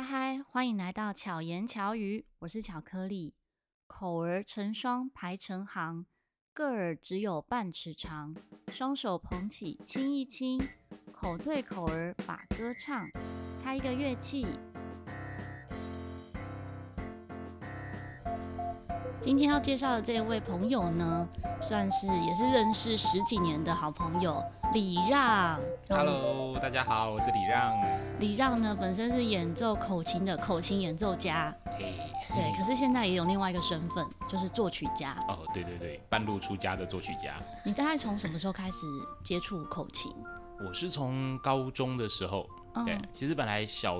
嗨嗨，欢迎来到巧言巧语，我是巧克力。口儿成双排成行，个儿只有半尺长，双手捧起亲一亲，口对口儿把歌唱。猜一个乐器。今天要介绍的这位朋友呢，算是也是认识十几年的好朋友李让。Hello，大家好，我是李让。李让呢，本身是演奏口琴的口琴演奏家。嘿，对，可是现在也有另外一个身份，就是作曲家。哦，对对对，半路出家的作曲家。你大概从什么时候开始接触口琴？我是从高中的时候。对，嗯、其实本来小。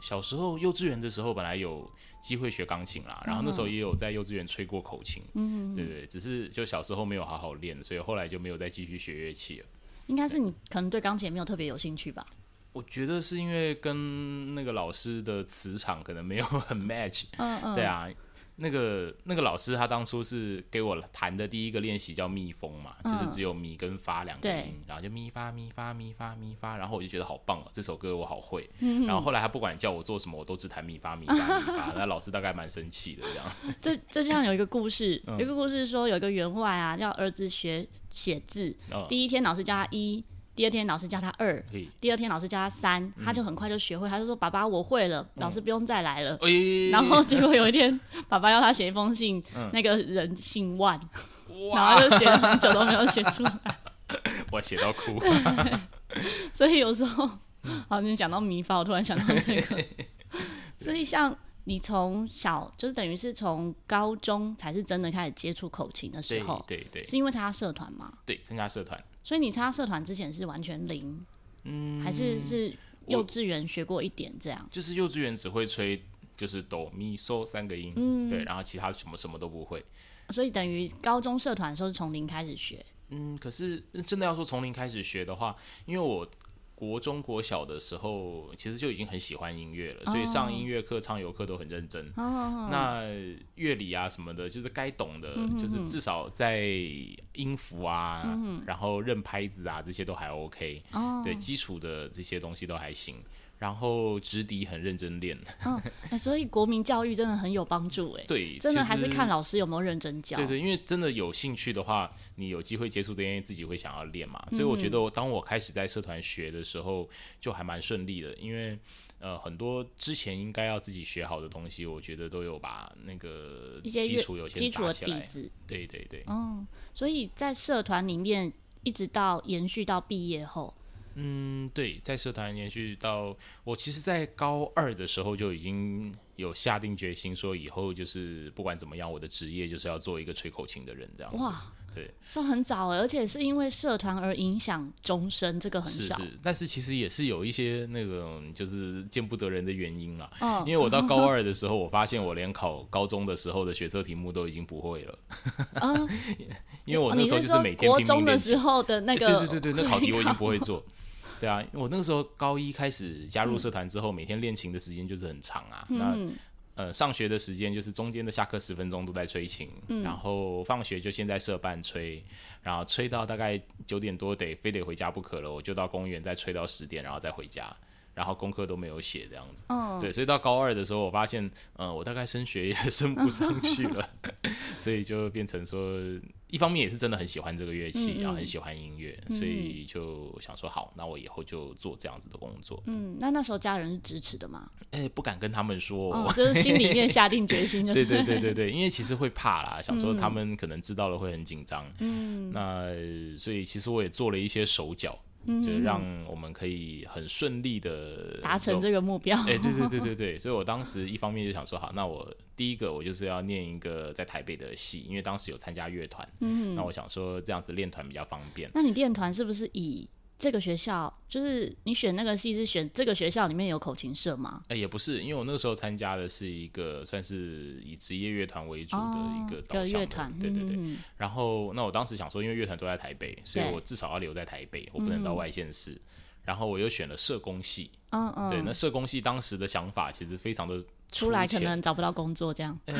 小时候幼稚园的时候，本来有机会学钢琴啦，然后那时候也有在幼稚园吹过口琴，嗯，对对，只是就小时候没有好好练，所以后来就没有再继续学乐器了。应该是你可能对钢琴也没有特别有兴趣吧？我觉得是因为跟那个老师的磁场可能没有很 match，嗯嗯，对啊。那个那个老师他当初是给我弹的第一个练习叫蜜蜂嘛，嗯、就是只有咪跟发两个音，对然后就咪发咪发咪发咪发，然后我就觉得好棒哦，这首歌我好会。嗯、然后后来他不管叫我做什么，我都只弹咪发咪发咪发，那老师大概蛮生气的这样。这这就像有一个故事，有一个故事说有一个员外啊，叫儿子学写字，嗯、第一天老师教他一。第二天老师教他二，第二天老师教他三，嗯、他就很快就学会。他就说：“爸爸，我会了，老师不用再来了。嗯”然后结果有一天，爸爸要他写一封信，嗯、那个人姓万，哇然后就写了很久都没有写出来，我写到哭。所以有时候，好，你讲到米法，我突然想到这个。所以像你从小就是等于是从高中才是真的开始接触口琴的时候，对对，对是因为参加社团吗？对，参加社团。所以你参加社团之前是完全零，嗯，还是是幼稚园学过一点这样？就是幼稚园只会吹，就是哆咪嗦三个音，嗯，对，然后其他什么什么都不会。所以等于高中社团的时候是从零开始学。嗯，可是真的要说从零开始学的话，因为我。国中、国小的时候，其实就已经很喜欢音乐了，所以上音乐课、唱游课都很认真。那乐理啊什么的，就是该懂的，就是至少在音符啊，然后认拍子啊这些都还 OK。对，基础的这些东西都还行。然后直笛很认真练，嗯，欸，所以国民教育真的很有帮助哎。对，真的还是看老师有没有认真教。对对，因为真的有兴趣的话，你有机会接触这些，自己会想要练嘛。所以我觉得，我当我开始在社团学的时候，就还蛮顺利的。因为呃，很多之前应该要自己学好的东西，我觉得都有把那个基础有些基础的底子。对对对。嗯，所以在社团里面，一直到延续到毕业后。嗯，对，在社团延续到我，其实，在高二的时候就已经有下定决心，说以后就是不管怎么样，我的职业就是要做一个吹口琴的人，这样子。哇，对，说很早，而且是因为社团而影响终身，这个很少。是是，但是其实也是有一些那种就是见不得人的原因啦。嗯，因为我到高 二的时候，我发现我连考高中的时候的学测题目都已经不会了。嗯，因为我那时候就是每天拼命练。国中的时候的那个，对对对对，那考题我已经不会做。对啊，我那个时候高一开始加入社团之后，嗯、每天练琴的时间就是很长啊。嗯、那呃，上学的时间就是中间的下课十分钟都在吹琴，嗯、然后放学就先在社办吹，然后吹到大概九点多得非得回家不可了，我就到公园再吹到十点，然后再回家。然后功课都没有写这样子，嗯，对，所以到高二的时候，我发现，嗯，我大概升学也升不上去了，所以就变成说，一方面也是真的很喜欢这个乐器，然后很喜欢音乐，所以就想说，好，那我以后就做这样子的工作。嗯，那那时候家人是支持的吗？哎，不敢跟他们说，哦、就是心里面下定决心 对对对对对，因为其实会怕啦，想说他们可能知道了会很紧张，嗯，那所以其实我也做了一些手脚。就让我们可以很顺利的达成这个目标。哎，对对对对对，所以我当时一方面就想说，好，那我第一个我就是要念一个在台北的戏，因为当时有参加乐团，嗯，那我想说这样子练团比较方便。那你练团是不是以？这个学校就是你选那个系是选这个学校里面有口琴社吗？哎，也不是，因为我那个时候参加的是一个算是以职业乐团为主的一个导向的，哦、乐团，对对对。嗯、然后那我当时想说，因为乐团都在台北，所以我至少要留在台北，我不能到外县市。嗯、然后我又选了社工系。嗯嗯，对，那社工系当时的想法其实非常的。出来可能找不到工作，这样。呃，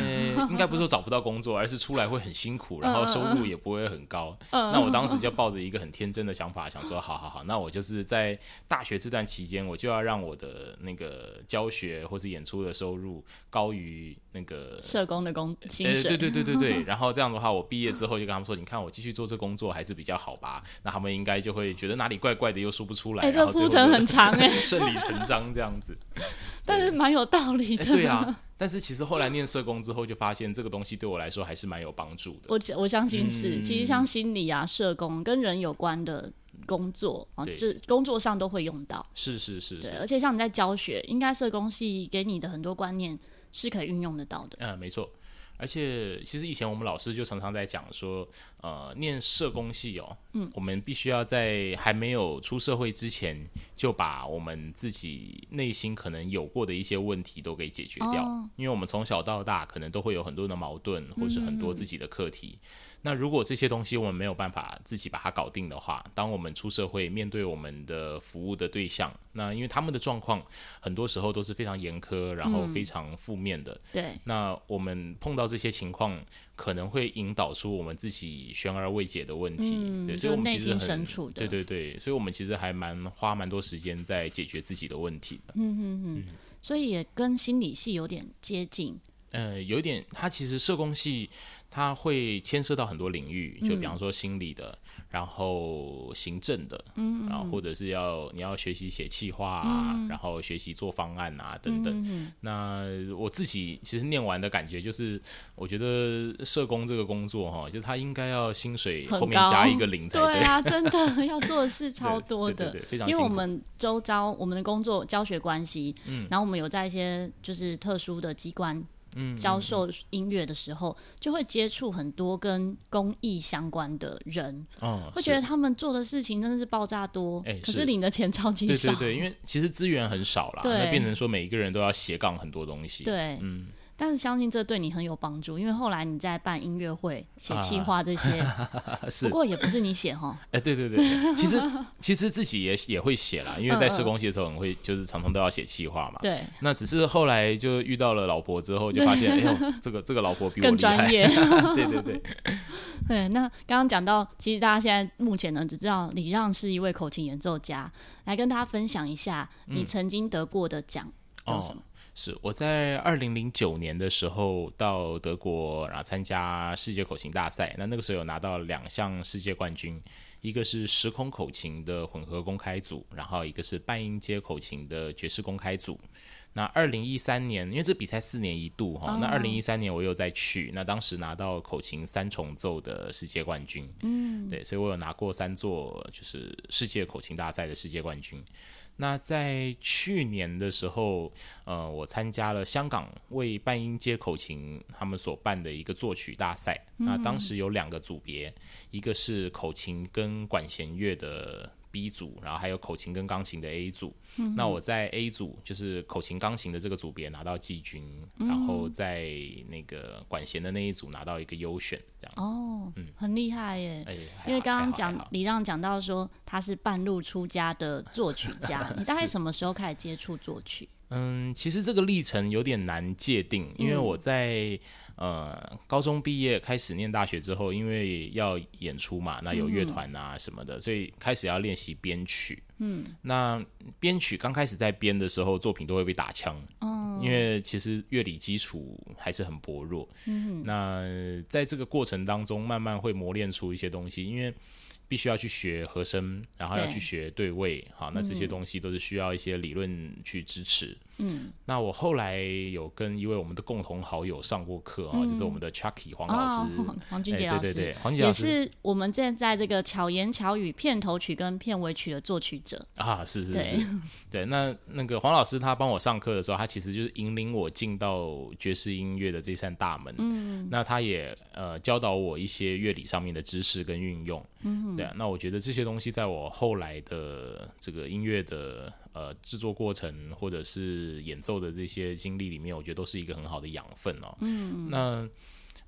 应该不是说 找不到工作，而是出来会很辛苦，然后收入也不会很高。嗯、那我当时就抱着一个很天真的想法，想说，好好好，那我就是在大学这段期间，我就要让我的那个教学或是演出的收入高于那个社工的工薪水。对对对对对。然后这样的话，我毕业之后就跟他们说，你看我继续做这工作还是比较好吧？那他们应该就会觉得哪里怪怪的，又说不出来。哎、欸，这个铺陈很长哎，顺理成章这样子。但是蛮有道理的。对啊，但是其实后来念社工之后，就发现这个东西对我来说还是蛮有帮助的。我我相信是，嗯、其实像心理啊、社工跟人有关的工作啊，就工作上都会用到。是是是，是，对，而且像你在教学，应该社工系给你的很多观念是可以运用得到的。嗯，没错。而且，其实以前我们老师就常常在讲说，呃，念社工系哦，嗯，我们必须要在还没有出社会之前，就把我们自己内心可能有过的一些问题都给解决掉，哦，因为我们从小到大可能都会有很多的矛盾，或是很多自己的课题。嗯嗯那如果这些东西我们没有办法自己把它搞定的话，当我们出社会面对我们的服务的对象，那因为他们的状况很多时候都是非常严苛，然后非常负面的。嗯、对。那我们碰到这些情况，可能会引导出我们自己悬而未解的问题。嗯、对，所以我们其实很对对对，所以我们其实还蛮花蛮多时间在解决自己的问题的。嗯嗯嗯。所以也跟心理系有点接近。呃，有一点，它其实社工系。它会牵涉到很多领域，就比方说心理的，嗯、然后行政的，嗯，然后或者是要你要学习写企划啊，嗯、然后学习做方案啊等等。嗯、那我自己其实念完的感觉就是，我觉得社工这个工作哈，就他应该要薪水后面加一个零才对。对啊，真的要做的事超多的，对对对对，非常。因为我们周遭我们的工作教学关系，嗯，然后我们有在一些就是特殊的机关。教授音乐的时候，嗯嗯嗯，就会接触很多跟公益相关的人，哦，会觉得他们做的事情真的是爆炸多，欸、可是领的钱超级少。对对对，因为其实资源很少啦，那变成说每一个人都要斜杠很多东西。对，嗯。但是相信这对你很有帮助，因为后来你在办音乐会、写企划这些，啊、不过也不是你写哈。哎，对对对，其实其实自己也也会写啦，因为在施工系的时候，你会就是常常都要写企划嘛。对。那只是后来就遇到了老婆之后，就发现对 哎呦，这个这个老婆比我更专业。对对对。对，那刚刚讲到，其实大家现在目前呢，只知道李让是一位口琴演奏家，来跟大家分享一下你曾经得过的奖哦是我在二零零九年的时候到德国，然后参加世界口琴大赛。那那个时候有拿到两项世界冠军，一个是时空口琴的混合公开组，然后一个是半音阶口琴的爵士公开组。那二零一三年，因为这比赛四年一度哈，那二零一三年我又再去，那当时拿到口琴三重奏的世界冠军。嗯，对，所以我有拿过三座就是世界口琴大赛的世界冠军。那在去年的时候，呃，我参加了香港为半音阶口琴他们所办的一个作曲大赛。嗯、那当时有两个组别，一个是口琴跟管弦乐的。B 组，然后还有口琴跟钢琴的 A 组。嗯、那我在 A 组，就是口琴钢琴的这个组别拿到季军，嗯、然后在那个管弦的那一组拿到一个优选，这样子。哦，嗯，很厉害耶。哎，因为刚刚讲李让讲到说他是半路出家的作曲家，你大概什么时候开始接触作曲？嗯，其实这个历程有点难界定，因为我在、嗯、呃高中毕业开始念大学之后，因为要演出嘛，那有乐团啊什么的，嗯、所以开始要练习编曲。嗯，那编曲刚开始在编的时候，作品都会被打枪。哦，因为其实乐理基础还是很薄弱。嗯，那在这个过程当中，慢慢会磨练出一些东西，因为。必须要去学和声，然后要去学对位，对好，那这些东西都是需要一些理论去支持。嗯，那我后来有跟一位我们的共同好友上过课啊，嗯、就是我们的 Chucky 黄老师，哦、黄俊杰老师、欸，对对对，黄俊杰老师。也是我们现在这个巧言巧语片头曲跟片尾曲的作曲者。啊，是是是，对，对，那那个黄老师他帮我上课的时候，他其实就是引领我进到爵士音乐的这扇大门。嗯，那他也呃教导我一些乐理上面的知识跟运用。嗯。对啊，那我觉得这些东西在我后来的这个音乐的呃制作过程，或者是演奏的这些经历里面，我觉得都是一个很好的养分哦。嗯，那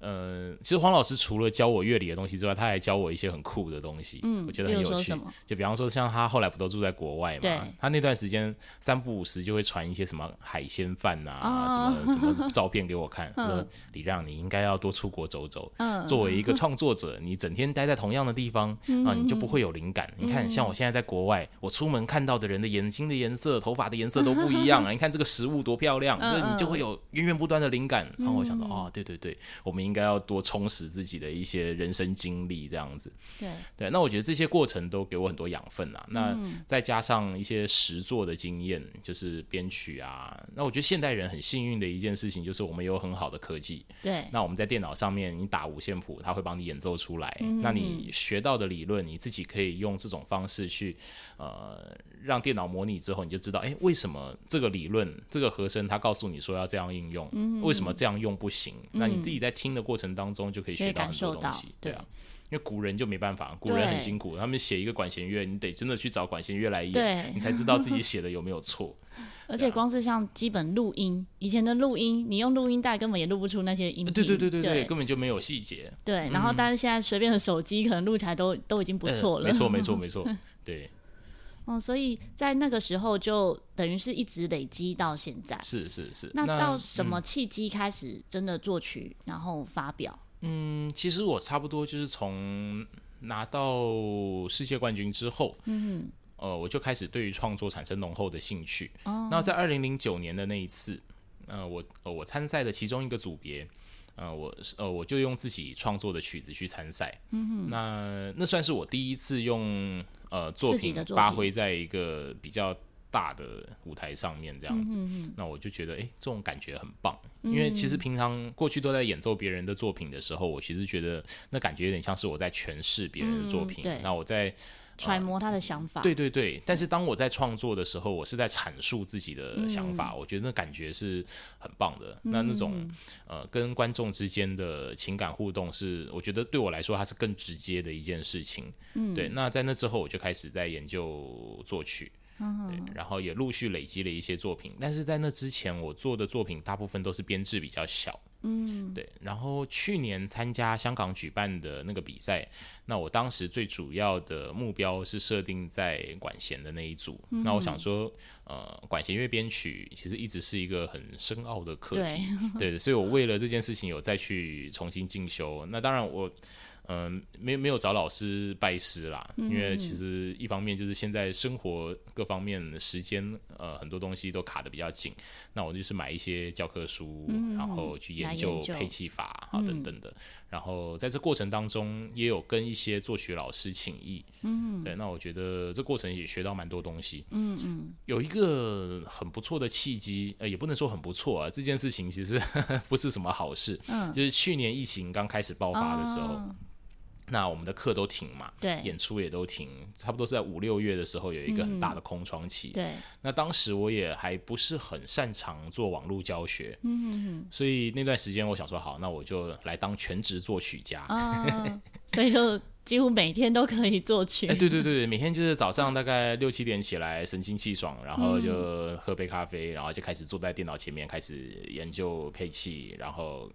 呃，其实黄老师除了教我乐理的东西之外，他还教我一些很酷的东西，嗯，我觉得很有趣。就比方说，像他后来不都住在国外嘛？对。他那段时间三不五时就会传一些什么海鲜饭啊，哦、什么什么 照片给我看，嗯、说李让你应该要多出国走走。嗯。作为一个创作者，你整天待在同样的地方、嗯、啊，你就不会有灵感。嗯、你看，像我现在在国外，我出门看到的人的眼睛的颜色、头发的颜色都不一样啊。你看这个食物多漂亮，嗯、就你就会有源源不断的灵感。然后我想说，哦，对对对，我们应该要多充。实自己的一些人生经历这样子，对对，那我觉得这些过程都给我很多养分啊。那再加上一些实作的经验，就是编曲啊。那我觉得现代人很幸运的一件事情，就是我们有很好的科技。对，那我们在电脑上面，你打五线谱，它会帮你演奏出来。嗯、那你学到的理论，你自己可以用这种方式去呃，让电脑模拟之后，你就知道，哎，为什么这个理论这个和声，它告诉你说要这样应用，嗯、为什么这样用不行？嗯、那你自己在听的过程当中就。可以学到很多东西，对啊，因为古人就没办法，古人很辛苦，他们写一个管弦乐，你得真的去找管弦乐来演，你才知道自己写的有没有错。而且光是像基本录音，以前的录音，你用录音带根本也录不出那些音频，对对对对对，根本就没有细节。对，然后但是现在随便的手机可能录起来都都已经不错了。没错没错没 错，对。哦，所以在那个时候就等于是一直累积到现在。是是是。那到什么契机开始真的作曲，然后发表？嗯，其实我差不多就是从拿到世界冠军之后，嗯哼，呃，我就开始对于创作产生浓厚的兴趣。哦，那在二零零九年的那一次，呃，我呃我参赛的其中一个组别，呃，我呃我就用自己创作的曲子去参赛。嗯哼，那那算是我第一次用呃作品发挥在一个比较。大的舞台上面这样子，嗯、哼那我就觉得，哎、欸，这种感觉很棒。嗯、因为其实平常过去都在演奏别人的作品的时候，我其实觉得那感觉有点像是我在诠释别人的作品。嗯、那我在揣摩他的想法。对对对。但是当我在创作的时候，我是在阐述自己的想法。嗯、我觉得那感觉是很棒的。嗯、那那种呃，跟观众之间的情感互动是，我觉得对我来说，它是更直接的一件事情。嗯。对。那在那之后，我就开始在研究作曲。对，然后也陆续累积了一些作品，但是在那之前，我做的作品大部分都是编制比较小。嗯，对。然后去年参加香港举办的那个比赛，那我当时最主要的目标是设定在管弦的那一组。嗯、那我想说，呃，管弦乐编曲其实一直是一个很深奥的课题。对，对，所以我为了这件事情有再去重新进修。那当然我。嗯，没没有找老师拜师啦，嗯、因为其实一方面就是现在生活各方面的时间，呃，很多东西都卡的比较紧。那我就是买一些教科书，嗯、然后去研究配器法啊等等的。嗯、然后在这过程当中，也有跟一些作曲老师请益。嗯哼，对，那我觉得这过程也学到蛮多东西。嗯嗯，有一个很不错的契机，呃，也不能说很不错啊，这件事情其实 不是什么好事。嗯，就是去年疫情刚开始爆发的时候。哦那我们的课都停嘛，对，演出也都停，差不多是在五六月的时候有一个很大的空窗期。嗯、对，那当时我也还不是很擅长做网络教学，嗯所以那段时间我想说，好，那我就来当全职作曲家。啊、所以就几乎每天都可以作曲。哎，对对对，每天就是早上大概六七点起来，神清气爽，然后就喝杯咖啡，然后就开始坐在电脑前面开始研究配器，然后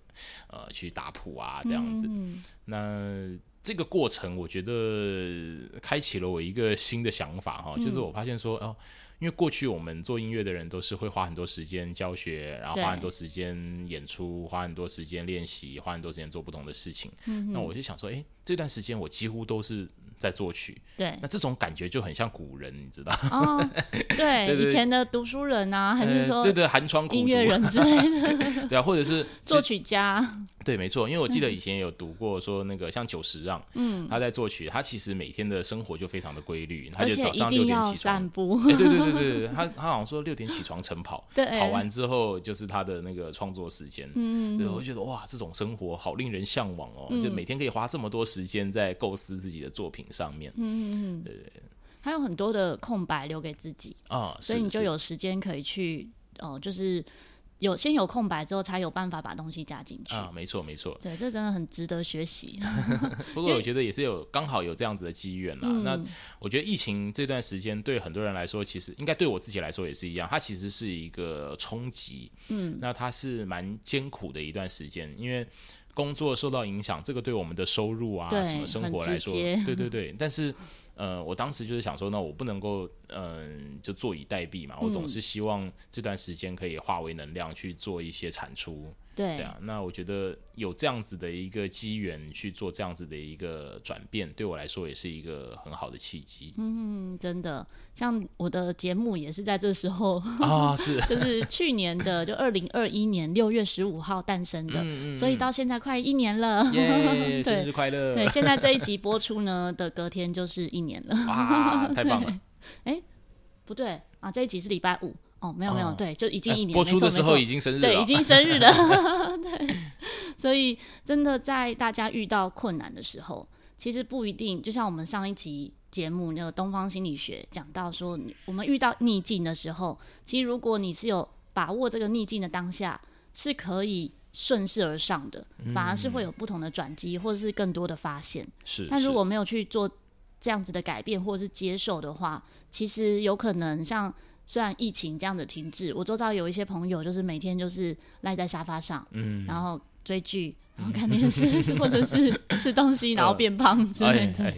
呃去打谱啊这样子。嗯、那这个过程，我觉得开启了我一个新的想法哈，就是我发现说哦，因为过去我们做音乐的人都是会花很多时间教学，然后花很多时间演出，花很多时间练习，花很多时间做不同的事情。那我就想说，哎，这段时间我几乎都是。在作曲，对，那这种感觉就很像古人，你知道？哦，对，以前的读书人啊，还是说，对对，寒窗苦读。音乐人之类的，对啊，或者是 作曲家，对，没错，因为我记得以前有读过说那个像久石让，嗯，他在作曲，他其实每天的生活就非常的规律，他就早上六点起床。散步，对对对对，他他好像说六点起床晨跑，对，跑完之后就是他的那个创作时间，嗯，对，我就觉得哇，这种生活好令人向往哦，就每天可以花这么多时间在构思自己的作品上面，嗯。嗯，对对，还有很多的空白留给自己啊，所以你就有时间可以去哦，就是有先有空白之后，才有办法把东西加进去啊。没错，没错，对，这真的很值得学习。不过我觉得也是有刚好有这样子的机缘啦。嗯、那我觉得疫情这段时间对很多人来说，其实应该对我自己来说也是一样，它其实是一个冲击。嗯，那它是蛮艰苦的一段时间，因为。工作受到影响，这个对我们的收入啊，什么生活来说，对对对。但是，呃，我当时就是想说，那我不能够，嗯、呃，就坐以待毙嘛。我总是希望这段时间可以化为能量去做一些产出。对，对啊，那我觉得有这样子的一个机缘去做这样子的一个转变，对我来说也是一个很好的契机。嗯，真的，像我的节目也是在这时候 啊、哦，是，就是去年的，就二零二一年六月十五号诞生的，嗯嗯，所以到现在快一年了，耶，生日快乐！对，现在这一集播出呢的隔天就是一年了，哇，太棒了！哎，不对啊，这一集是礼拜五。哦，没有没有，对，就已经一年。播出的时候已经生日了，对，已经生日了。对，所以真的在大家遇到困难的时候，其实不一定。就像我们上一集节目那个东方心理学讲到说，我们遇到逆境的时候，其实如果你是有把握这个逆境的当下，是可以顺势而上的，反而是会有不同的转机，或者是更多的发现。是，但如果没有去做这样子的改变，或者是接受的话，其实有可能像。虽然疫情这样子停滞，我周遭有一些朋友，就是每天就是赖在沙发上，嗯，然后追剧，然后看电视，或者是 吃东西，然后变胖之类的。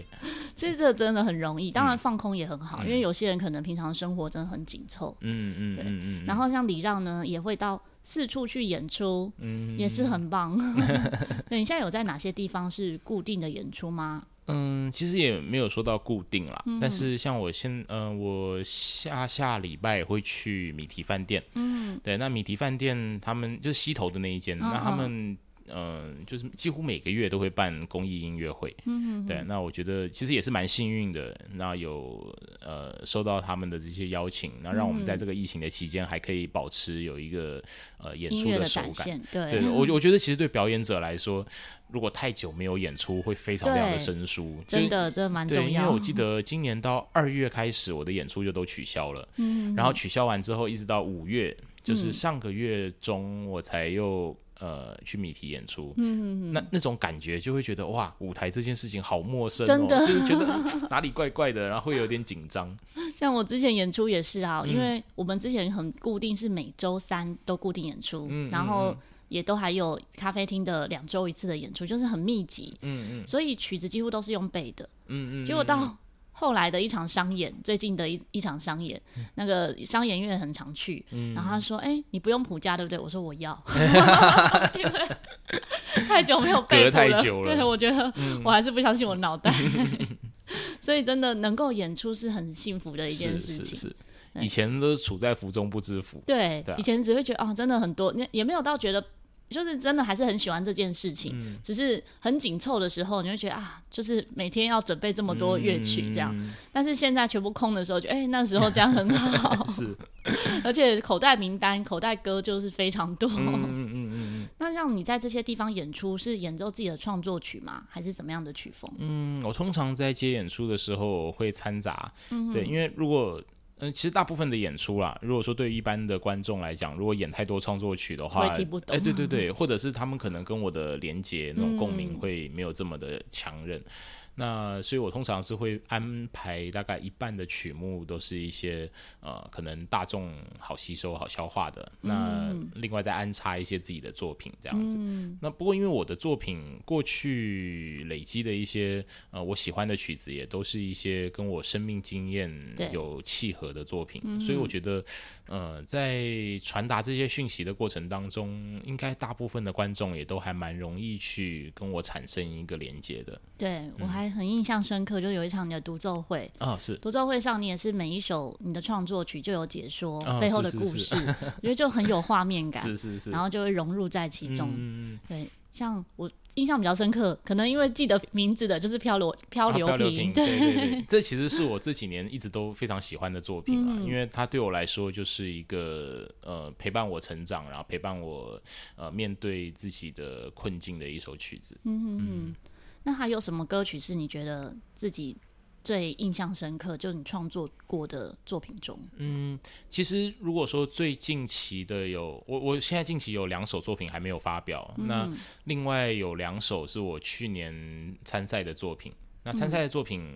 其实这真的很容易，当然放空也很好，因为有些人可能平常生活真的很紧凑，嗯嗯，对。然后像礼让呢，也会到四处去演出，嗯，也是很棒。那，你现在有在哪些地方是固定的演出吗？嗯，其实也没有说到固定啦，嗯、但是像我现，嗯、呃，我下下礼拜会去米提饭店，嗯，对，那米提饭店他们就是西头的那一间，哦、那他们。嗯、呃，就是几乎每个月都会办公益音乐会，嗯对，那我觉得其实也是蛮幸运的，那有呃收到他们的这些邀请，那让我们在这个疫情的期间还可以保持有一个呃演出的手感，对，对，我我觉得其实对表演者来说，如果太久没有演出，会非常非常的生疏，真的，这蛮重要。因为我记得今年到二月开始，我的演出就都取消了，嗯，然后取消完之后，一直到五月，就是上个月中我才又。呃，去米提演出，嗯，那那种感觉就会觉得哇，舞台这件事情好陌生哦，真的。就是觉得 哪里怪怪的，然后会有点紧张。像我之前演出也是啊，嗯，因为我们之前很固定是每周三都固定演出，嗯，然后也都还有咖啡厅的两周一次的演出，就是很密集，嗯。嗯，所以曲子几乎都是用背的，嗯嗯，结果到。后来的一场商演，最近的一一场商演，嗯、那个商演院很常去，嗯、然后他说：“哎、欸，你不用普加，对不对？”我说：“我要。”因为 太久没有背谱了，对，我觉得我还是不相信我脑袋。嗯、所以真的能够演出是很幸福的一件事情。是是是，以前都处在福中不知福。对，以前只会觉得哦，真的很多，也没有到觉得。就是真的还是很喜欢这件事情，嗯、只是很紧凑的时候，你会觉得啊，就是每天要准备这么多乐曲这样。嗯、但是现在全部空的时候，就哎、欸，那时候这样很好。是，而且口袋名单、口袋歌就是非常多。嗯嗯嗯嗯。那像你在这些地方演出，是演奏自己的创作曲吗？还是怎么样的曲风？嗯，我通常在接演出的时候会掺杂，嗯、对，因为如果。嗯，其实大部分的演出啦，如果说对于一般的观众来讲，如果演太多创作曲的话，哎、欸，对对对，或者是他们可能跟我的连接那种共鸣会没有这么的强韧。嗯那所以，我通常是会安排大概一半的曲目都是一些呃，可能大众好吸收、好消化的。那另外再安插一些自己的作品这样子。嗯、那不过，因为我的作品过去累积的一些呃我喜欢的曲子，也都是一些跟我生命经验有契合的作品，所以我觉得呃，在传达这些讯息的过程当中，应该大部分的观众也都还蛮容易去跟我产生一个连接的。对我还。很印象深刻，就有一场你的独奏会啊，是独奏会上，你也是每一首你的创作曲就有解说背后的故事，我觉得就很有画面感，是是是，然后就会融入在其中。嗯、对，像我印象比较深刻，可能因为记得名字的就是漂流漂流瓶，对对对，这其实是我这几年一直都非常喜欢的作品啊，嗯、因为它对我来说就是一个呃陪伴我成长，然后陪伴我呃面对自己的困境的一首曲子。嗯嗯。嗯那还有什么歌曲是你觉得自己最印象深刻？就是你创作过的作品中，嗯，其实如果说最近期的有我，我现在近期有两首作品还没有发表，嗯、那另外有两首是我去年参赛的作品。那参赛的作品，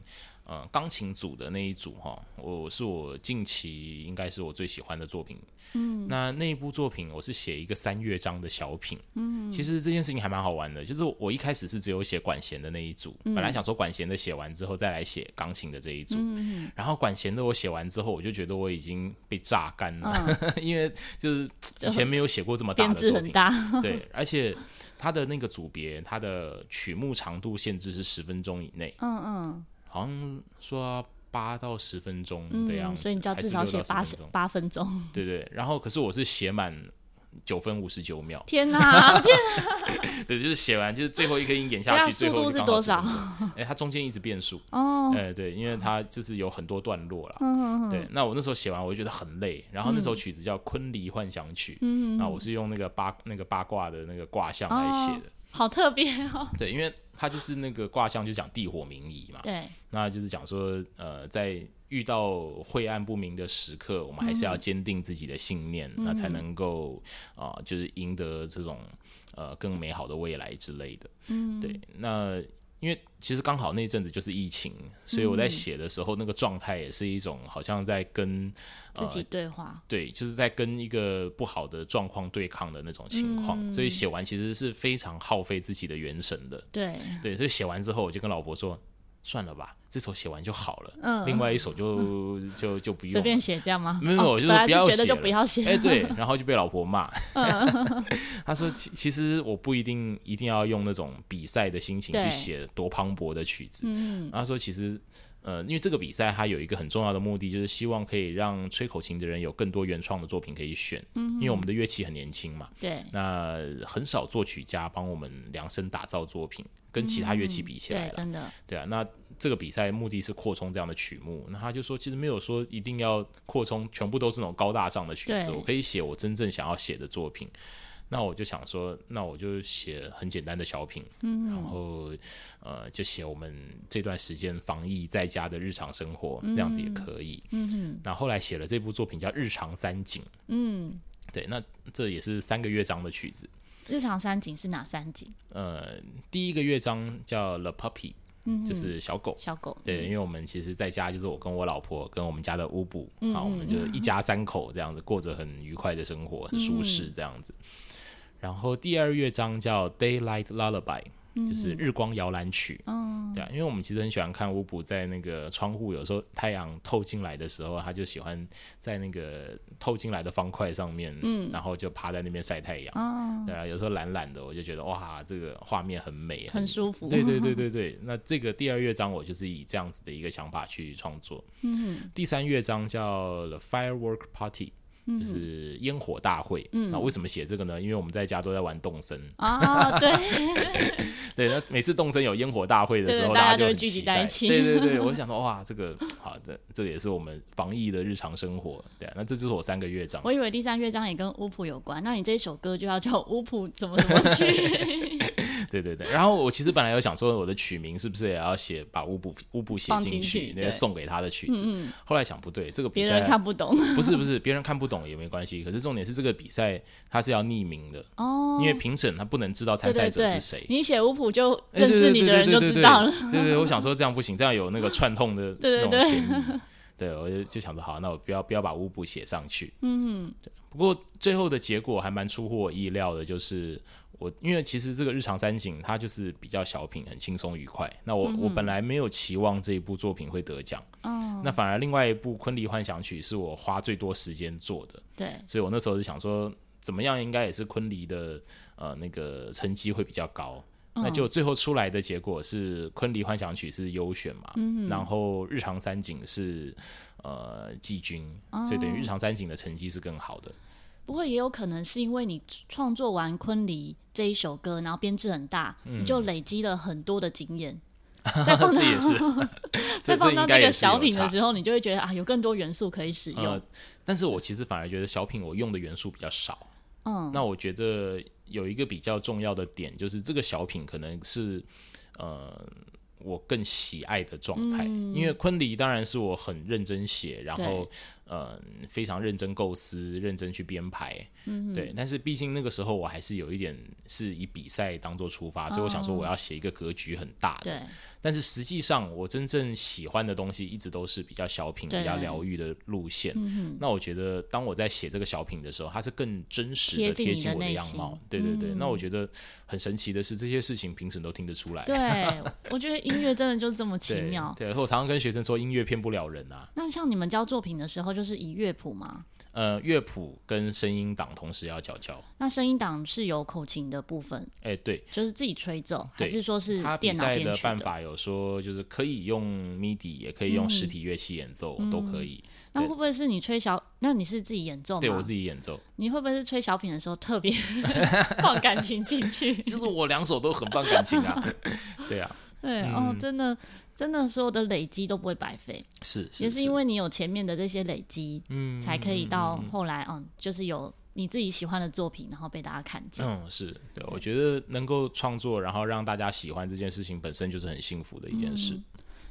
呃钢琴组的那一组哈，我是我近期应该是我最喜欢的作品。嗯，那那一部作品我是写一个三乐章的小品。嗯，其实这件事情还蛮好玩的，就是我一开始是只有写管弦的那一组，嗯、本来想说管弦的写完之后再来写钢琴的这一组。嗯，然后管弦的我写完之后，我就觉得我已经被榨干了，嗯、因为就是以前没有写过这么大的作品。对，而且它的那个组别，它的曲目长度限制是十分钟以内。嗯嗯，好像说。八到十分钟的样子，嗯，所以你就要至少写八十八分钟。对对，然后可是我是写满九分五十九秒。天哪，天哪！对，就是写完，就是最后一个音演下去，最后速度是多少？哎，它中间一直变数哦。哎，对，因为它就是有很多段落了。嗯对，那我那时候写完，我就觉得很累。然后那首曲子叫《昆离幻想曲》，嗯，那我是用那个八那个八卦的那个卦象来写的。好特别哦！对，因为它就是那个卦象，就讲地火明夷嘛。对，那就是讲说，呃，在遇到晦暗不明的时刻，我们还是要坚定自己的信念，嗯、那才能够啊、呃，就是赢得这种呃更美好的未来之类的。嗯，对，那。因为其实刚好那阵子就是疫情，所以我在写的时候，那个状态也是一种好像在跟自己对话，呃，对，就是在跟一个不好的状况对抗的那种情况。嗯、所以写完其实是非常耗费自己的元神的。对对，所以写完之后，我就跟老婆说。算了吧，这首写完就好了。嗯，另外一首就、嗯、就就不用。随便写这样吗？没有，哦、就是不要写。觉得就不要写。哎，对，然后就被老婆骂。嗯、他说：“其其实我不一定一定要用那种比赛的心情去写多磅礴的曲子。”嗯，他说：“其实。”呃，因为这个比赛它有一个很重要的目的，就是希望可以让吹口琴的人有更多原创的作品可以选。嗯，因为我们的乐器很年轻嘛，对，那很少作曲家帮我们量身打造作品，跟其他乐器比起来了，嗯，真的，对啊。那这个比赛目的是扩充这样的曲目，那他就说，其实没有说一定要扩充，全部都是那种高大上的曲子，我可以写我真正想要写的作品。那我就想说，那我就写很简单的小品，嗯，然后呃，就写我们这段时间防疫在家的日常生活，这样子也可以，嗯哼。那后，后来写了这部作品叫《日常三景》，嗯，对，那这也是三个乐章的曲子。日常三景是哪三景？呃，第一个乐章叫 The Puppy，嗯，就是小狗，小狗。对，因为我们其实在家就是我跟我老婆跟我们家的乌布，啊、嗯，我们就一家三口这样子过着很愉快的生活，很舒适这样子。嗯然后第二乐章叫 Daylight Lullaby，就是日光摇篮曲。嗯，对啊，因为我们其实很喜欢看乌普在那个窗户，有时候太阳透进来的时候，他就喜欢在那个透进来的方块上面，嗯，然后就趴在那边晒太阳。嗯，对啊，有时候懒懒的，我就觉得哇，这个画面很美，很，很舒服。对对对对 对，那这个第二乐章我就是以这样子的一个想法去创作。嗯，第三乐章叫 The Firework Party。就是烟火大会，嗯，那为什么写这个呢？因为我们在家都在玩动森啊，对，对，那每次动森有烟火大会的时候，大家就会聚集在一起。对对对，我想说，哇，这个好的，这也是我们防疫的日常生活。对啊，那这就是我三个乐章。我以为第三乐章也跟巫普有关，那你这首歌就要叫巫普怎么怎么去？对对对，然后我其实本来有想说，我的曲名是不是也要写把乌布乌布写进去，那个送给他的曲子。嗯嗯，后来想不对，这个比赛别人看不懂，不是不是，别人看不懂也没关系。可是重点是这个比赛它是要匿名的哦，因为评审他不能知道参赛者是谁。你写乌布就认识你的人就知道了。对对对，我想说这样不行，这样有那个串通的那种嫌疑。对，我就就想说好，那我不要不要把乌布写上去。嗯，对。不过最后的结果还蛮出乎我意料的，就是。我因为其实这个日常三景它就是比较小品，很轻松愉快。那我、嗯、我本来没有期望这一部作品会得奖，哦、那反而另外一部《昆离幻想曲》是我花最多时间做的。对，所以我那时候是想说，怎么样应该也是昆离的呃那个成绩会比较高。嗯、那就最后出来的结果是《昆离幻想曲》是优选嘛，嗯、然后日常三景是呃季军，哦、所以等于日常三景的成绩是更好的。不过也有可能是因为你创作完《昆离》这一首歌，然后编制很大，嗯、你就累积了很多的经验。再放到再 放到那个小品的时候，你就会觉得啊，有更多元素可以使用。呃、但是我其实反而觉得小品我用的元素比较少。嗯，那我觉得有一个比较重要的点，就是这个小品可能是呃。我更喜爱的状态。嗯、因为昆离当然是我很认真写，然后。呃，非常认真构思，认真去编排，嗯，对。但是毕竟那个时候我还是有一点是以比赛当做出发，所以我想说我要写一个格局很大的。对。但是实际上我真正喜欢的东西一直都是比较小品、比较疗愈的路线。嗯。那我觉得当我在写这个小品的时候，它是更真实的贴近我的样貌。对对对。那我觉得很神奇的是，这些事情评审都听得出来。对，我觉得音乐真的就这么奇妙。对。我常常跟学生说，音乐骗不了人啊。那像你们教作品的时候，就是以乐谱吗？呃，乐谱跟声音档同时要缴交。那声音档是有口琴的部分？哎、欸，对，就是自己吹奏，还是说是电脑编曲的？他比赛的办法有说，就是可以用 MIDI，也可以用实体乐器演奏，嗯、都可以。那会不会是你吹小？那你是自己演奏吗？对，我自己演奏。你会不会是吹小品的时候特别 放感情进去？其实我两手都很放感情啊。对啊。对、嗯、哦，真的。真的，所有的累积都不会白费，是，是，也是因为你有前面的这些累积，嗯，才可以到后来，嗯，嗯，就是有你自己喜欢的作品，然后被大家看见。嗯，是对，我觉得能够创作，然后让大家喜欢这件事情本身就是很幸福的一件事。嗯、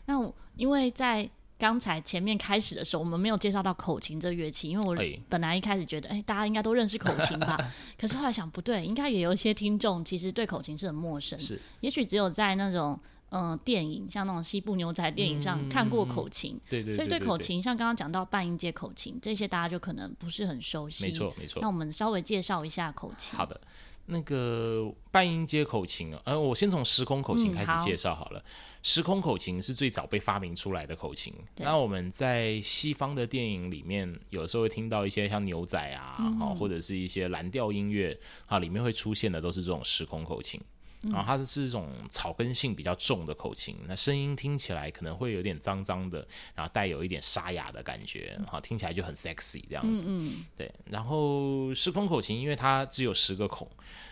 那我因为在刚才前面开始的时候，我们没有介绍到口琴这乐器，因为我本来一开始觉得，哎、欸，大家应该都认识口琴吧？可是后来想，不对，应该也有一些听众其实对口琴是很陌生，是，也许只有在那种。嗯、呃，电影像那种西部牛仔电影上看过口琴，嗯、对，对，对，对，对，所以对口琴，像刚刚讲到半音阶口琴这些，大家就可能不是很熟悉。没错，没错。那我们稍微介绍一下口琴。好的，那个半音阶口琴啊，呃，我先从时空口琴开始介绍好了。嗯、好，时空口琴是最早被发明出来的口琴。那我们在西方的电影里面，有时候会听到一些像牛仔啊，嗯、或者是一些蓝调音乐啊，里面会出现的都是这种时空口琴。然后它是一种草根性比较重的口琴，那声音听起来可能会有点脏脏的，然后带有一点沙哑的感觉，好，听起来就很 sexy 这样子。嗯，对。然后时空口琴，因为它只有十个孔，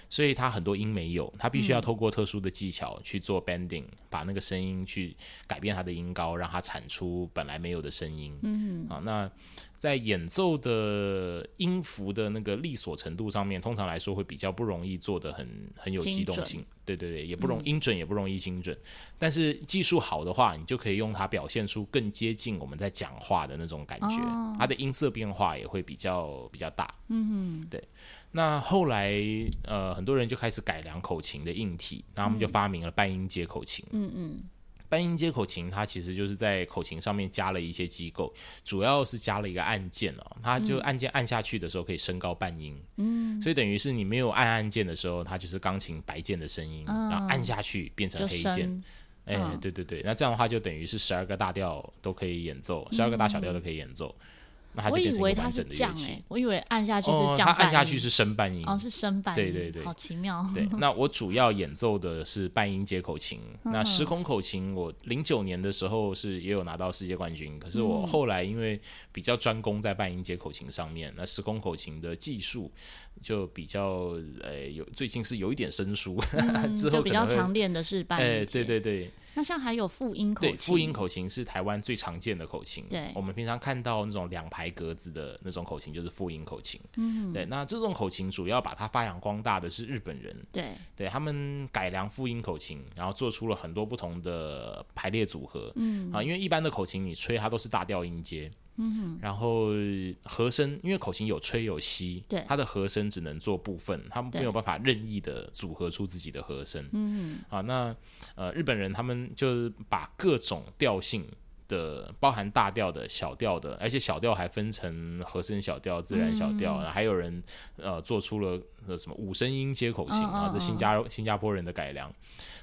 所以它很多音没有，它必须要透过特殊的技巧去做 bending，把那个声音去改变它的音高，让它产出本来没有的声音。嗯，啊，那。在演奏的音符的那个利索程度上面，通常来说会比较不容易做的很很有机动性。对对对，也不容易音准，也不容易精准。嗯、但是技术好的话，你就可以用它表现出更接近我们在讲话的那种感觉。哦、它的音色变化也会比较比较大。嗯哼，对。那后来呃，很多人就开始改良口琴的硬体，然后他们就发明了半音阶口琴。嗯嗯。半音阶口琴，它其实就是在口琴上面加了一些机构，主要是加了一个按键哦，它就按键按下去的时候可以升高半音，嗯，所以等于是你没有按按键的时候，它就是钢琴白键的声音，嗯、然后按下去变成黑键，哎、欸，对对对，那这样的话就等于是十二个大调都可以演奏，十二个大小调都可以演奏。我以为它是降诶、欸，我以为按下去是降半它按下去是升半音，哦，是升半音，对对对，好奇妙。对，那我主要演奏的是半音阶口琴，嗯、那时空口琴，我零九年的时候是也有拿到世界冠军，可是我后来因为比较专攻在半音阶口琴上面，那时空口琴的技术。就比较呃有最近是有一点生疏，嗯、之后比较常练的是半音阶。对对对。那像还有复音口琴，对，复音口琴是台湾最常见的口琴。对，我们平常看到那种两排格子的那种口琴就是复音口琴。嗯，对，那这种口琴主要把它发扬光大的是日本人。对，对他们改良复音口琴，然后做出了很多不同的排列组合。嗯，啊，因为一般的口琴你吹它都是大调音阶。然后和声，因为口琴有吹有吸，对，它的和声只能做部分，他们没有办法任意的组合出自己的和声。嗯哼，啊，那呃，日本人他们就是把各种调性的，包含大调的、小调的，而且小调还分成和声小调、自然小调，嗯、还有人呃做出了呃什么五声音阶口琴啊，这新加新加坡人的改良。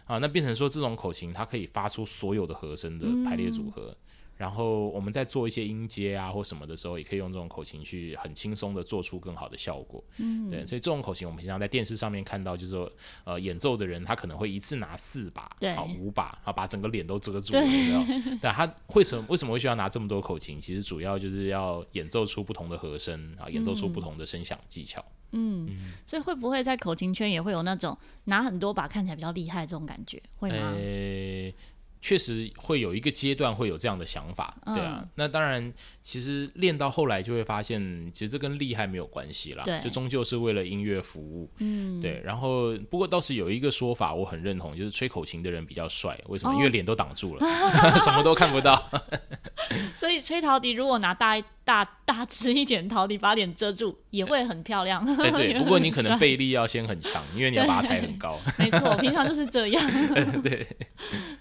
啊，那变成说这种口琴它可以发出所有的和声的排列组合。嗯然后我们在做一些音阶啊或什么的时候，也可以用这种口琴去很轻松的做出更好的效果。嗯，对，所以这种口琴我们平常在电视上面看到，就是说，呃，演奏的人他可能会一次拿四把，对，啊五把，啊把整个脸都遮住了，对，对，他为什么为什么会需要拿这么多口琴？其实主要就是要演奏出不同的和声啊，演奏出不同的声响技巧。嗯，嗯，所以会不会在口琴圈也会有那种拿很多把看起来比较厉害这种感觉？会吗？欸确实会有一个阶段会有这样的想法，对啊。嗯、那当然，其实练到后来就会发现，其实这跟厉害没有关系啦，对，就终究是为了音乐服务，嗯，对。然后，不过倒是有一个说法我很认同，就是吹口琴的人比较帅，为什么？哦、因为脸都挡住了，什么都看不到。所以吹陶笛，如果拿大大大吃一点陶笛把脸遮住，也会很漂亮。对 对，不过你可能背力要先很强，因为你要把它抬很高。没错，平常就是这样。对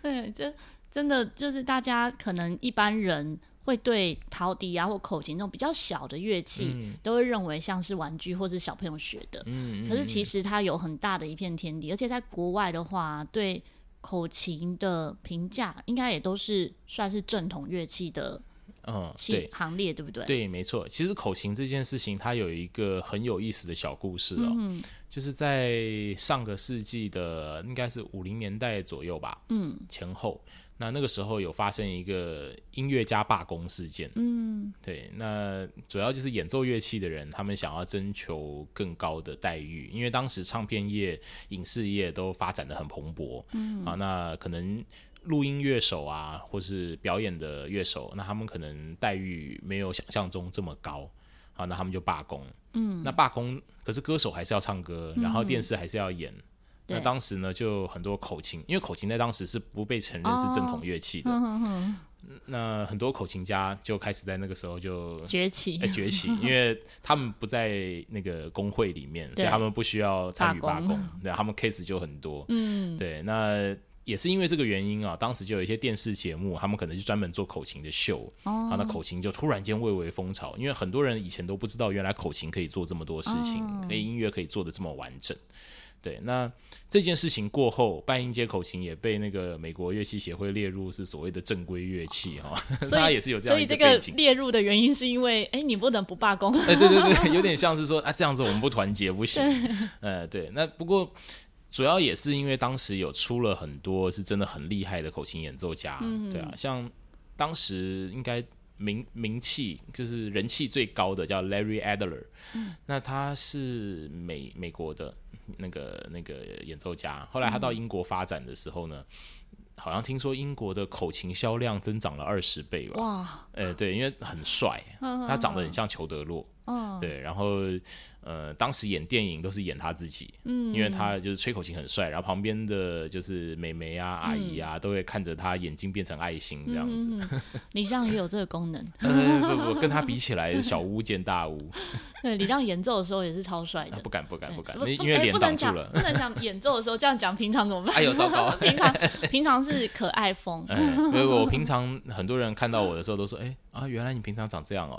对，这真的就是大家可能一般人会对陶笛啊或口琴这种比较小的乐器，嗯、都会认为像是玩具或是小朋友学的。嗯，可是其实它有很大的一片天地，而且在国外的话，对口琴的评价应该也都是算是正统乐器的。嗯，对，行列对不对？对，没错。其实口琴这件事情，它有一个很有意思的小故事哦，嗯、就是在上个世纪的应该是五零年代左右吧，嗯，前后。那那个时候有发生一个音乐家罢工事件，嗯，对。那主要就是演奏乐器的人，他们想要征求更高的待遇，因为当时唱片业、影视业都发展的很蓬勃，嗯啊，那可能。录音乐手啊，或是表演的乐手，那他们可能待遇没有想象中这么高，好，那他们就罢工。嗯，那罢工，可是歌手还是要唱歌，然后电视还是要演。嗯、那当时呢，就很多口琴，因为口琴在当时是不被承认是正统乐器的。哦嗯嗯嗯、那很多口琴家就开始在那个时候就崛起，欸、崛起，因为他们不在那个工会里面，所以他们不需要参与罢工，对，他们 case 就很多。嗯，对，那。也是因为这个原因啊，当时就有一些电视节目，他们可能就专门做口琴的秀，哦、啊，那口琴就突然间蔚为风潮，因为很多人以前都不知道，原来口琴可以做这么多事情，哦、可以音乐可以做的这么完整。对，那这件事情过后，半音阶口琴也被那个美国乐器协会列入是所谓的正规乐器哈，所以 它也是有这样一个背景。所以这个列入的原因是因为，哎，你不能不罢工。哎，对对对，有点像是说啊，这样子我们不团结不行。对呃，对，那不过。主要也是因为当时有出了很多是真的很厉害的口琴演奏家，嗯、对啊，像当时应该名名气就是人气最高的叫 Larry Adler，嗯、那他是美美国的那个那个演奏家，后来他到英国发展的时候呢，嗯、好像听说英国的口琴销量增长了二十倍吧，哇，呃，对，因为很帅，他长得很像裘德洛，嗯、对，然后。呃，当时演电影都是演他自己，嗯，因为他就是吹口琴很帅，然后旁边的就是美眉啊、阿姨啊，都会看着他眼睛变成爱心这样子。李让也有这个功能，不不，跟他比起来，小巫见大巫。对，李让演奏的时候也是超帅的。不敢不敢不敢，因为脸挡住了，不能讲演奏的时候这样讲，平常怎么办？哎呦，糟糕！平常平常是可爱风，因为我平常很多人看到我的时候都说，哎啊，原来你平常长这样哦。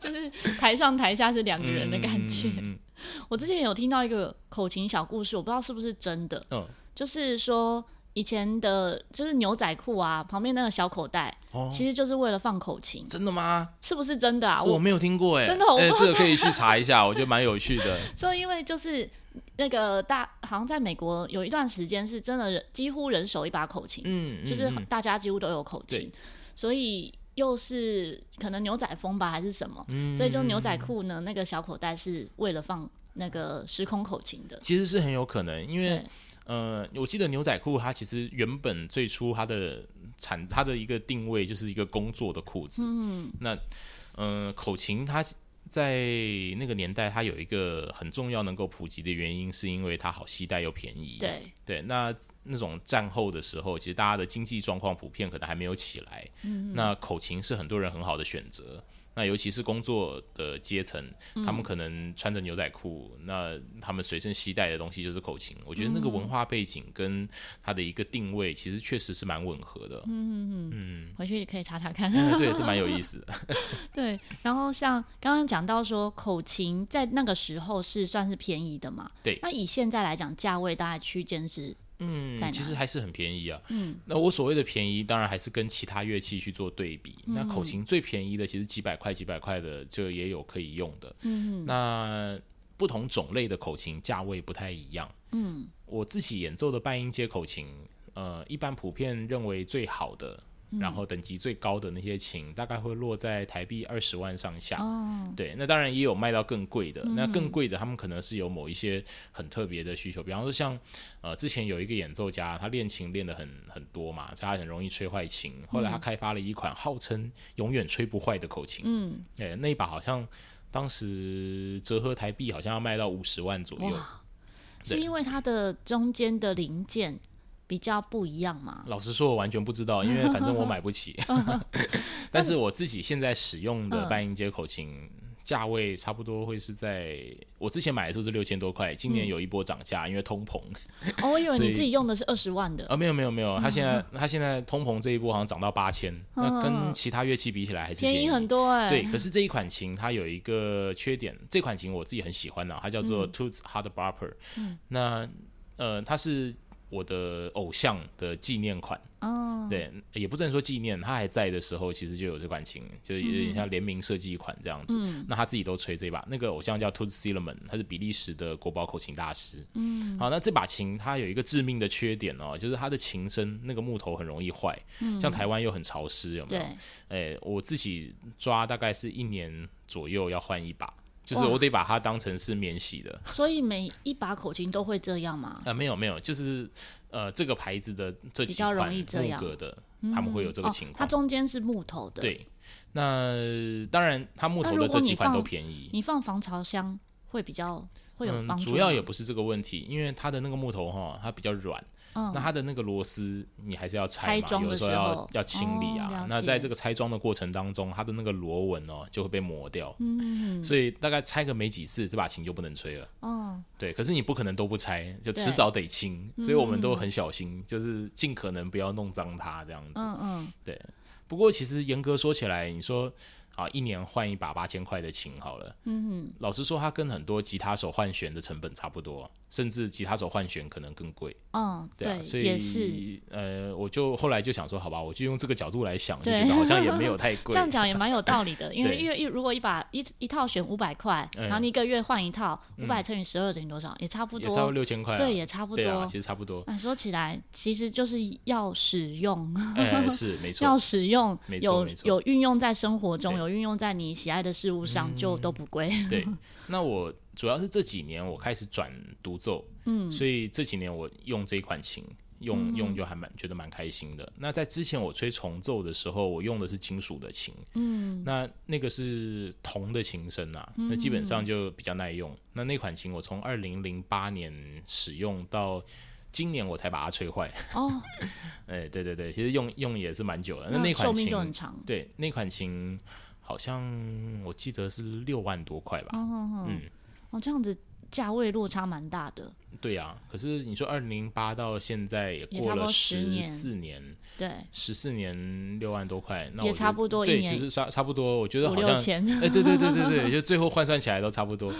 就是台上台下是两个人的感觉。我之前有听到一个口琴小故事，我不知道是不是真的。嗯，就是说以前的，就是牛仔裤啊，旁边那个小口袋，哦，其实就是为了放口琴。真的吗？是不是真的啊？我没有听过哎，真的，哎，这个可以去查一下，我觉得蛮有趣的。所以因为就是那个大，好像在美国有一段时间是真的人几乎人手一把口琴，嗯，就是大家几乎都有口琴，所以。又是可能牛仔风吧，还是什么？嗯、所以就牛仔裤呢，那个小口袋是为了放那个时空口琴的。其实是很有可能，因为呃，我记得牛仔裤它其实原本最初它的产它的一个定位就是一个工作的裤子。嗯，那呃，口琴它。在那个年代，它有一个很重要能够普及的原因，是因为它好携带又便宜。对对，那那种战后的时候，其实大家的经济状况普遍可能还没有起来，嗯，那口琴是很多人很好的选择。那尤其是工作的阶层，他们可能穿着牛仔裤，嗯、那他们随身携带的东西就是口琴。我觉得那个文化背景跟它的一个定位，其实确实是蛮吻合的。嗯嗯嗯，嗯回去也可以查查看。嗯、对，是蛮有意思的。对，然后像刚刚讲到说，口琴在那个时候是算是便宜的嘛？对。那以现在来讲，价位大概区间是？嗯，其实还是很便宜啊。嗯，那我所谓的便宜，当然还是跟其他乐器去做对比。嗯、那口琴最便宜的，其实几百块、几百块的就也有可以用的。嗯，那不同种类的口琴价位不太一样。嗯，我自己演奏的半音阶口琴，呃，一般普遍认为最好的然后等级最高的那些琴，大概会落在台币二十万上下。哦，对，那当然也有卖到更贵的。那更贵的，他们可能是有某一些很特别的需求，比方说像呃，之前有一个演奏家，他练琴练得很很多嘛，所以他很容易吹坏琴。后来他开发了一款号称永远吹不坏的口琴。嗯，哎，那一把好像当时折合台币好像要卖到五十万左右。是因为它的中间的零件比较不一样吗？老实说，我完全不知道，因为反正我买不起。但是我自己现在使用的半音阶口琴，价位差不多会是在我之前买的时候是六千多块，今年有一波涨价，因为通膨。哦，我以为你自己用的是二十万的。啊，没有没有没有，它现在它现在通膨这一波好像涨到八千，那跟其他乐器比起来还是便宜很多哎。对，可是这一款琴它有一个缺点，这款琴我自己很喜欢的，它叫做 Toots Hardbarper。嗯，那呃，它是。我的偶像的纪念款哦，对，也不能说纪念，他还在的时候，其实就有这款琴，就是有点像联名设计款这样子。嗯、那他自己都吹这把，那个偶像叫 Toots Thielemans，他是比利时的国宝口琴大师。嗯，好，那这把琴它有一个致命的缺点哦，就是它的琴身那个木头很容易坏，嗯、像台湾又很潮湿，有没有？对，哎，我自己抓大概是一年左右要换一把。就是我得把它当成是免洗的，所以每一把口琴都会这样吗？啊、呃，没有没有，就是呃这个牌子的这几款木格的，他们会有这个情况、嗯哦。它中间是木头的。对，那当然它木头的这几款都便宜。你放防潮箱会比较会有帮助、嗯。主要也不是这个问题，因为它的那个木头哈，它比较软。嗯、那它的那个螺丝，你还是要拆嘛，拆有的时候要要清理啊。哦、那在这个拆装的过程当中，它的那个螺纹哦就会被磨掉。嗯，所以大概拆个没几次，这把琴就不能吹了。哦，对，可是你不可能都不拆，就迟早得清。所以我们都很小心，就是尽可能不要弄脏它这样子。嗯嗯，对。不过其实严格说起来，你说。啊，一年换一把八千块的琴好了。嗯哼，老实说，它跟很多吉他手换弦的成本差不多，甚至吉他手换弦可能更贵。嗯，对所以也是。呃，我就后来就想说，好吧，我就用这个角度来想，就觉得好像也没有太贵。这样讲也蛮有道理的，因为因为一如果一把一一套弦五百块，然后你一个月换一套，五百乘以十二等于多少？也差不多，也差不多六千块。对，也差不多。对啊，其实差不多。那说起来，其实就是要使用。哎，是没错。要使用，有没错，有运用在生活中，有运用在你喜爱的事物上，就都不贵。对，那我主要是这几年我开始转独奏，嗯，所以这几年我用这一款琴，用用就还蛮觉得蛮开心的。那在之前我吹重奏的时候，我用的是金属的琴，嗯，那那个是铜的琴身啊，那基本上就比较耐用。那那款琴我从二零零八年使用到今年我才把它吹坏。哦，哎，对对对，其实用用也是蛮久的。那那款琴寿命就很长。对，那款琴。好像我记得是六万多块吧。嗯嗯，哦，这样子价位落差蛮大的。对呀、啊，可是你说二零零八到现在也过了十四年，对，十四年六万多块，那也差不多一年，对，其实差差不多，我觉得好像，哎、欸，对对对对对，就最后换算起来都差不多，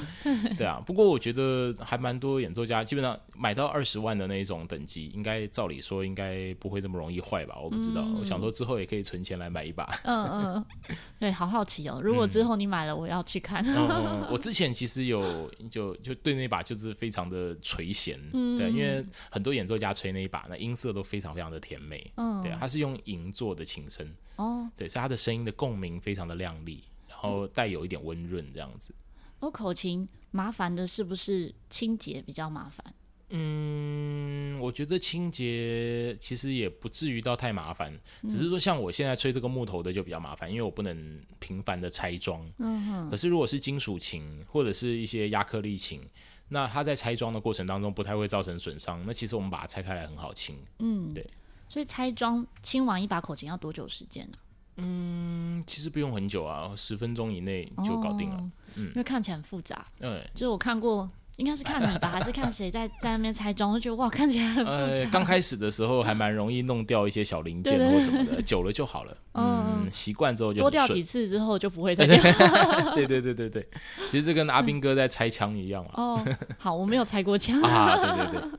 对啊。不过我觉得还蛮多演奏家，基本上买到二十万的那一种等级，应该照理说应该不会这么容易坏吧？我不知道，嗯、我想说之后也可以存钱来买一把。嗯嗯，对，好好奇哦。如果之后你买了，我要去看。嗯嗯、我之前其实有就就对那把就是非常的垂涎。嗯，对，因为很多演奏家吹那一把，那音色都非常非常的甜美。嗯，对，它是用银做的琴身。哦，对，所以它的声音的共鸣非常的亮丽，然后带有一点温润这样子。哦，口琴麻烦的是不是清洁比较麻烦？嗯，我觉得清洁其实也不至于到太麻烦，只是说像我现在吹这个木头的就比较麻烦，因为我不能频繁的拆装。嗯哼。可是如果是金属琴或者是一些亚克力琴。那它在拆装的过程当中不太会造成损伤。那其实我们把它拆开来很好清。嗯，对。所以拆装清完一把口琴要多久时间呢？嗯，其实不用很久啊，十分钟以内就搞定了。哦、嗯，因为看起来很复杂。对，就是我看过。应该是看你吧，还是看谁在在那边拆装？我觉得哇，看起来很呃，刚开始的时候还蛮容易弄掉一些小零件或什么的，久了就好了。嗯，习惯之后就多掉几次之后就不会再 掉。对对对对对，其实这跟阿斌哥在拆枪一样嘛。哦，好，我没有拆过枪啊。对对对，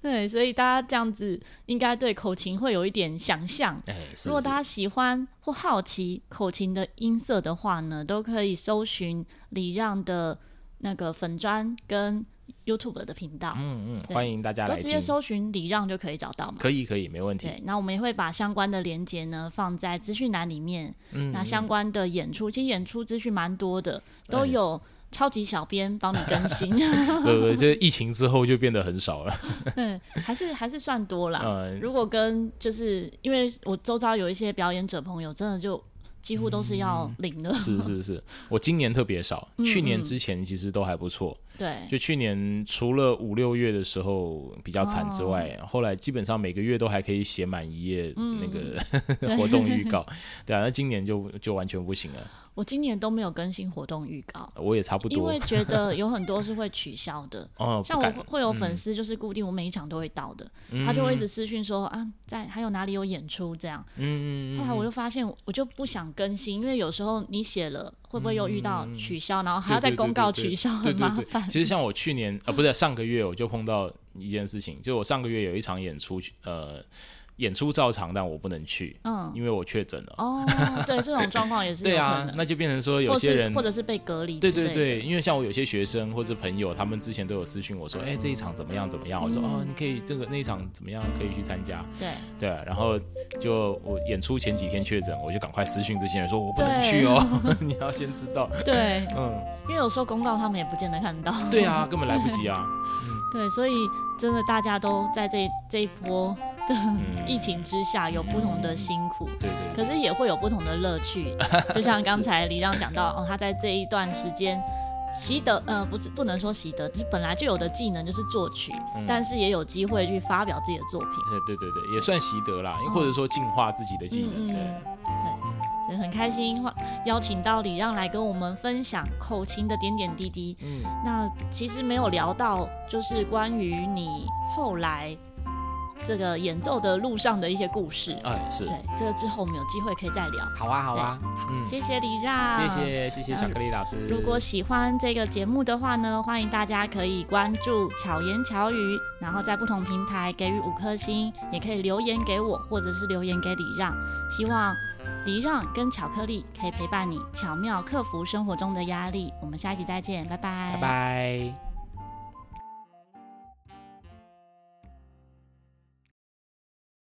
对，所以大家这样子应该对口琴会有一点想象。哎，如果大家喜欢或好奇口琴的音色的话呢，都可以搜寻礼让的。那个粉砖跟 YouTube 的频道。嗯嗯，欢迎大家来。都直接搜寻礼让就可以找到嘛？可以可以，没问题。对，那我们也会把相关的连接呢放在资讯栏里面。嗯，那相关的演出，其实演出资讯蛮多的，都有超级小编帮你更新。呃，这疫情之后就变得很少了。对，还是还是算多啦。如果跟就是因为我周遭有一些表演者朋友，真的就。几乎都是要领的、嗯。是是是，我今年特别少，去年之前其实都还不错。对，就去年除了五六月的时候比较惨之外，哦，后来基本上每个月都还可以写满一页那个、嗯、活动预告。对啊，那今年就就完全不行了。我今年都没有更新活动预告，我也差不多，因为觉得 有很多是会取消的。哦，像我会有粉丝，就是固定我每一场都会到的，嗯、他就会一直私讯说啊，在还有哪里有演出这样。嗯嗯。后来我就发现，我就不想更新，因为有时候你写了，会不会又遇到取消，嗯、然后还要再公告取消，很麻烦。其实像我去年啊，不是 上个月，我就碰到一件事情，就我上个月有一场演出，呃。演出照常，但我不能去，嗯，因为我确诊了。哦，对，这种 状况也是。对啊，那就变成说有些人或者是被隔离。对对对，因为像我有些学生或者朋友，他们之前都有私讯我说，哎、欸，这一场怎么样怎么样？我说哦，你可以这个那一场怎么样可以去参加。对对，然后就我演出前几天确诊，我就赶快私讯这些人说，我不能去哦，你要先知道。对，嗯，因为有时候公告他们也不见得看到。对啊，根本来不及啊。对，所以真的大家都在这这一波。嗯、疫情之下有不同的辛苦，对对，可是也会有不同的乐趣。就像刚才李让讲到，哦，他在这一段时间习得，呃，不是不能说习得，是本来就有的技能就是作曲，嗯，但是也有机会去发表自己的作品。对对对，也算习得啦，或者说进化自己的技能。对，对，很开心邀请到李让来跟我们分享口琴的点点滴滴。嗯，那其实没有聊到，就是关于你后来。这个演奏的路上的一些故事，哎，是对，这个之后我们有机会可以再聊。好啊，好啊，嗯，谢谢李让，谢谢谢谢巧克力老师。如果喜欢这个节目的话呢，欢迎大家可以关注巧言巧语，然后在不同平台给予五颗星，也可以留言给我，或者是留言给李让。希望礼让跟巧克力可以陪伴你，巧妙克服生活中的压力。我们下一集再见，拜拜，拜拜。